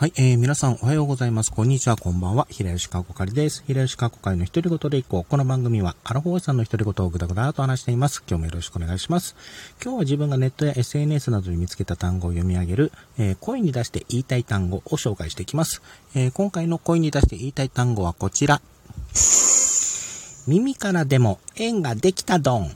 はい、えー、皆さんおはようございます。こんにちは、こんばんは。平吉川こかりです。平吉川こかりの独り言でいこう。この番組は、アラフォーさんの独り言をぐだぐだと話しています。今日もよろしくお願いします。今日は自分がネットや SNS などで見つけた単語を読み上げる、えー、声に出して言いたい単語を紹介していきます。えー、今回の声に出して言いたい単語はこちら。耳からでも縁ができたドン。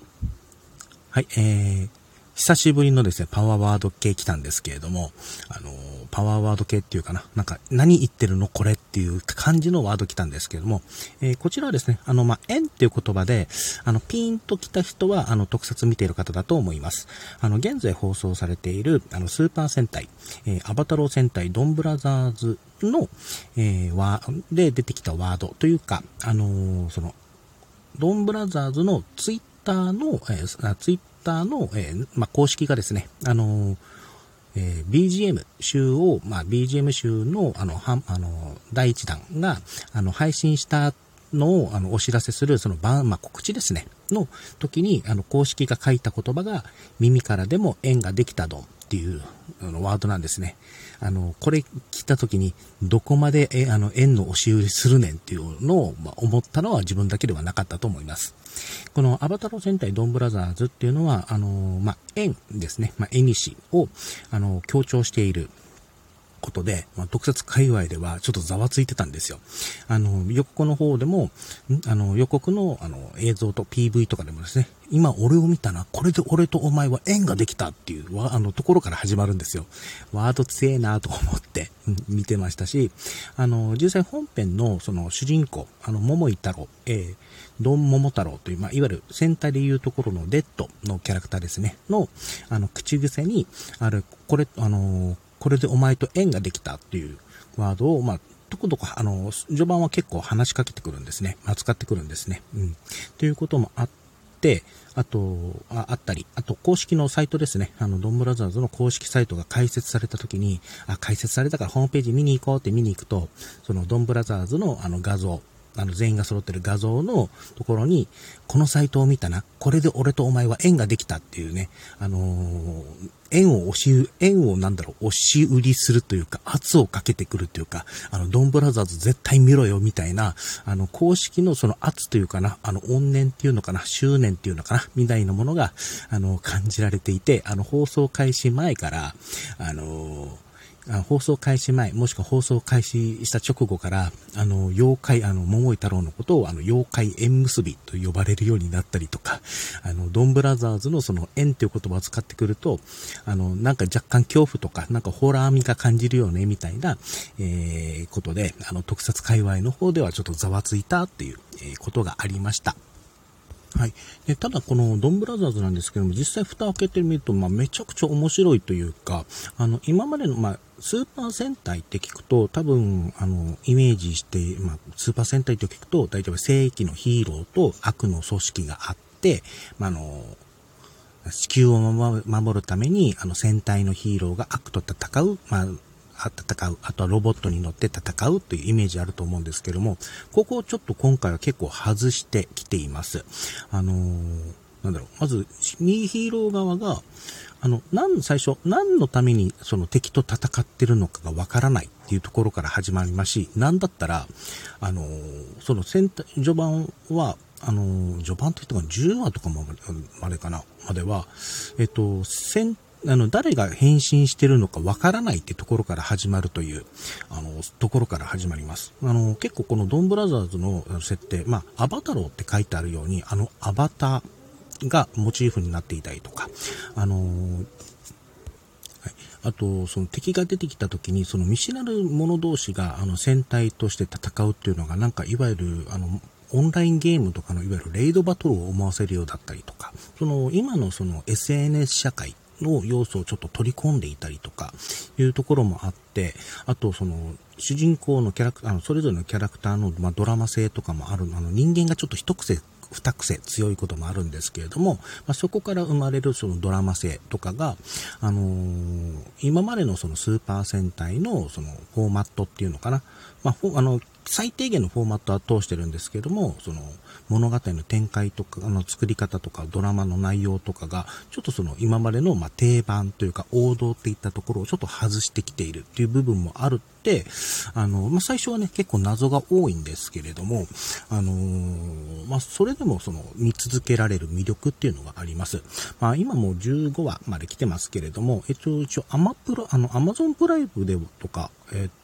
はい、えー、久しぶりのですね、パワーワード系来たんですけれども、あのパワーワード系っていうかな、なんか、何言ってるの？これっていう感じのワード来たんですけれども、えー、こちらはですね、あの、まあ、円っていう言葉で、あの、ピーンと来た人は、あの、特撮見ている方だと思います。あの、現在放送されている、あの、スーパー戦隊、えー、アバタロー戦隊ドンブラザーズの、えー、ワで出てきたワードというか、あのその、ドンブラザーズのツイッターの、えー、ツイッターの、えー、まあ、公式がですね、あのー、えー、BGM 集を、まあ、BGM 集の、あの、はあの、第1弾が、あの、配信したのを、あの、お知らせする、その、まあ、告知ですね、の時に、あの、公式が書いた言葉が、耳からでも縁ができたどんっていう、あの、ワードなんですね。あの、これ聞いた時に、どこまで、え、あの、円の押し売りするねんっていうのを、まあ、思ったのは自分だけではなかったと思います。このアバタロ戦隊ドンブラザーズっていうのは、あの、まあ、円ですね、まあ、円西を、あの、強調している、ことで、まあ、特撮界隈ではちょっとざわついてたんですよ。あの、予告の方でも、あの、予告のあの映像と PV とかでもですね、今俺を見たな、これで俺とお前は縁ができたっていうあのところから始まるんですよ。ワード強えなと思って見てましたし、あの、実際本編のその主人公、あの、桃井太郎、えー、ドン桃太郎という、まあ、いわゆる戦隊でいうところのデッドのキャラクターですね、の、あの、口癖に、ある、これ、あの、これでお前と縁ができたっていうワードを、まあ、とことこ、あの、序盤は結構話しかけてくるんですね。扱ってくるんですね。うん。ということもあって、あと、ああったり、あと公式のサイトですね。あの、ドンブラザーズの公式サイトが開設された時に、あ、開設されたからホームページ見に行こうって見に行くと、そのドンブラザーズのあの画像、あの、全員が揃ってる画像のところに、このサイトを見たな。これで俺とお前は縁ができたっていうね、あのー、縁を押し、縁をなんだろう、押し売りするというか、圧をかけてくるというか、あの、ドンブラザーズ絶対見ろよみたいな、あの、公式のその圧というかな、あの、怨念っていうのかな、執念っていうのかな、みたいなものが、あの、感じられていて、あの、放送開始前から、あのー放送開始前、もしくは放送開始した直後から、あの、妖怪、あの、桃井太郎のことを、あの、妖怪縁結びと呼ばれるようになったりとか、あの、ドンブラザーズのその縁という言葉を使ってくると、あの、なんか若干恐怖とか、なんかホラー味が感じるよね、みたいな、えー、ことで、あの、特撮界隈の方ではちょっとざわついたっていう、えー、ことがありました。はい。で、ただこのドンブラザーズなんですけども、実際蓋を開けてみると、まあ、めちゃくちゃ面白いというか、あの、今までの、まあ、スーパー戦隊って聞くと、多分、あの、イメージして、まあ、スーパー戦隊って聞くと、大体は正規のヒーローと悪の組織があって、ま、あの、地球を守るために、あの、戦隊のヒーローが悪と戦う、まあ、戦う、あとはロボットに乗って戦うというイメージあると思うんですけども、ここをちょっと今回は結構外してきています。あのー、なんだろう、まず、ニーヒーロー側が、あの、なん、最初、何のためにその敵と戦ってるのかがわからないっていうところから始まりますし、なんだったら、あの、その戦、序盤は、あの、序盤といっても10話とかもまでかな、までは、えっと、戦あの、誰が変身してるのかわからないってところから始まるという、あの、ところから始まります。あの、結構このドンブラザーズの設定、まあ、アバタローって書いてあるように、あの、アバターがモチーフになっていたりとか、あのあと、その敵が出てきた時に、その見知らぬ者同士が、あの、戦隊として戦うっていうのが、なんか、いわゆる、あの、オンラインゲームとかのいわゆるレイドバトルを思わせるようだったりとか、その今のその SNS 社会の要素をちょっと取り込んでいたりとかいうところもあって、あとその主人公のキャラクター、あのそれぞれのキャラクターの、まあ、ドラマ性とかもある、あの人間がちょっと一癖二癖強いこともあるんですけれども、まあ、そこから生まれるそのドラマ性とかが、あのー、今までのそのスーパー戦隊のそのフォーマットっていうのかな、まあ、あの、最低限のフォーマットは通してるんですけども、その物語の展開とか、あの作り方とかドラマの内容とかが、ちょっとその今までのま定番というか王道っていったところをちょっと外してきているっていう部分もあるって、あの、まあ、最初はね、結構謎が多いんですけれども、あのー、まあ、それでもその、見続けられる魅力っていうのがあります。まあ、今もう15話まで来てますけれども、えっと、一応、アマプラ、あの、アマゾンプライムでとか、えっと、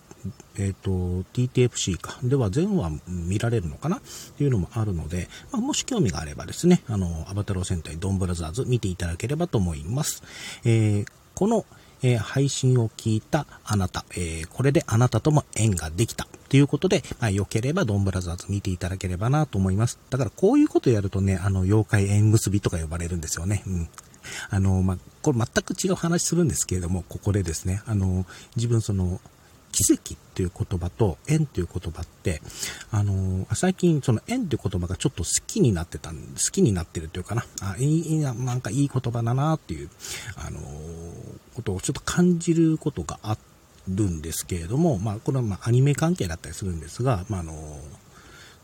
えっ、ー、と、TTFC か。では全話見られるのかな？っていうのもあるので、まあ、もし興味があればですね、あの、アバタロー戦隊ドンブラザーズ見ていただければと思います。えー、この、えー、配信を聞いたあなた、えー、これであなたとも縁ができた。ということで、まあ、良ければドンブラザーズ見ていただければなと思います。だからこういうことやるとね、あの、妖怪縁結びとか呼ばれるんですよね。うん。あの、まあ、これ全く違う話するんですけれども、ここでですね、あの、自分その、奇跡っていう言葉と縁っていう言葉って、あのー、最近その縁っていう言葉がちょっと好きになってたん、好きになってるというかな、あいい、なんかいい言葉だなっていう、あのー、ことをちょっと感じることがあるんですけれども、まあ、これはまアニメ関係だったりするんですが、まあ、あの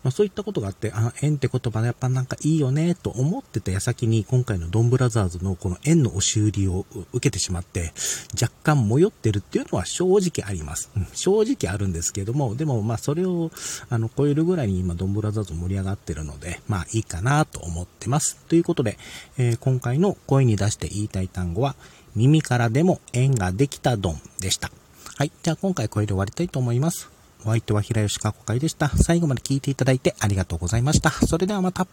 まあ、そういったことがあって、あ、縁って言葉やっぱなんかいいよね、と思ってた矢先に、今回のドンブラザーズのこの縁の押し売りを受けてしまって、若干迷ってるっていうのは正直あります。うん、正直あるんですけども、でもまあそれを、あの、超えるぐらいに今ドンブラザーズ盛り上がってるので、まあいいかなと思ってます。ということで、えー、今回の声に出して言いたい単語は、耳からでも縁ができたドンでした。はい。じゃあ今回これで終わりたいと思います。お相手は平吉かこかいでした。最後まで聞いていただいてありがとうございました。それではまた。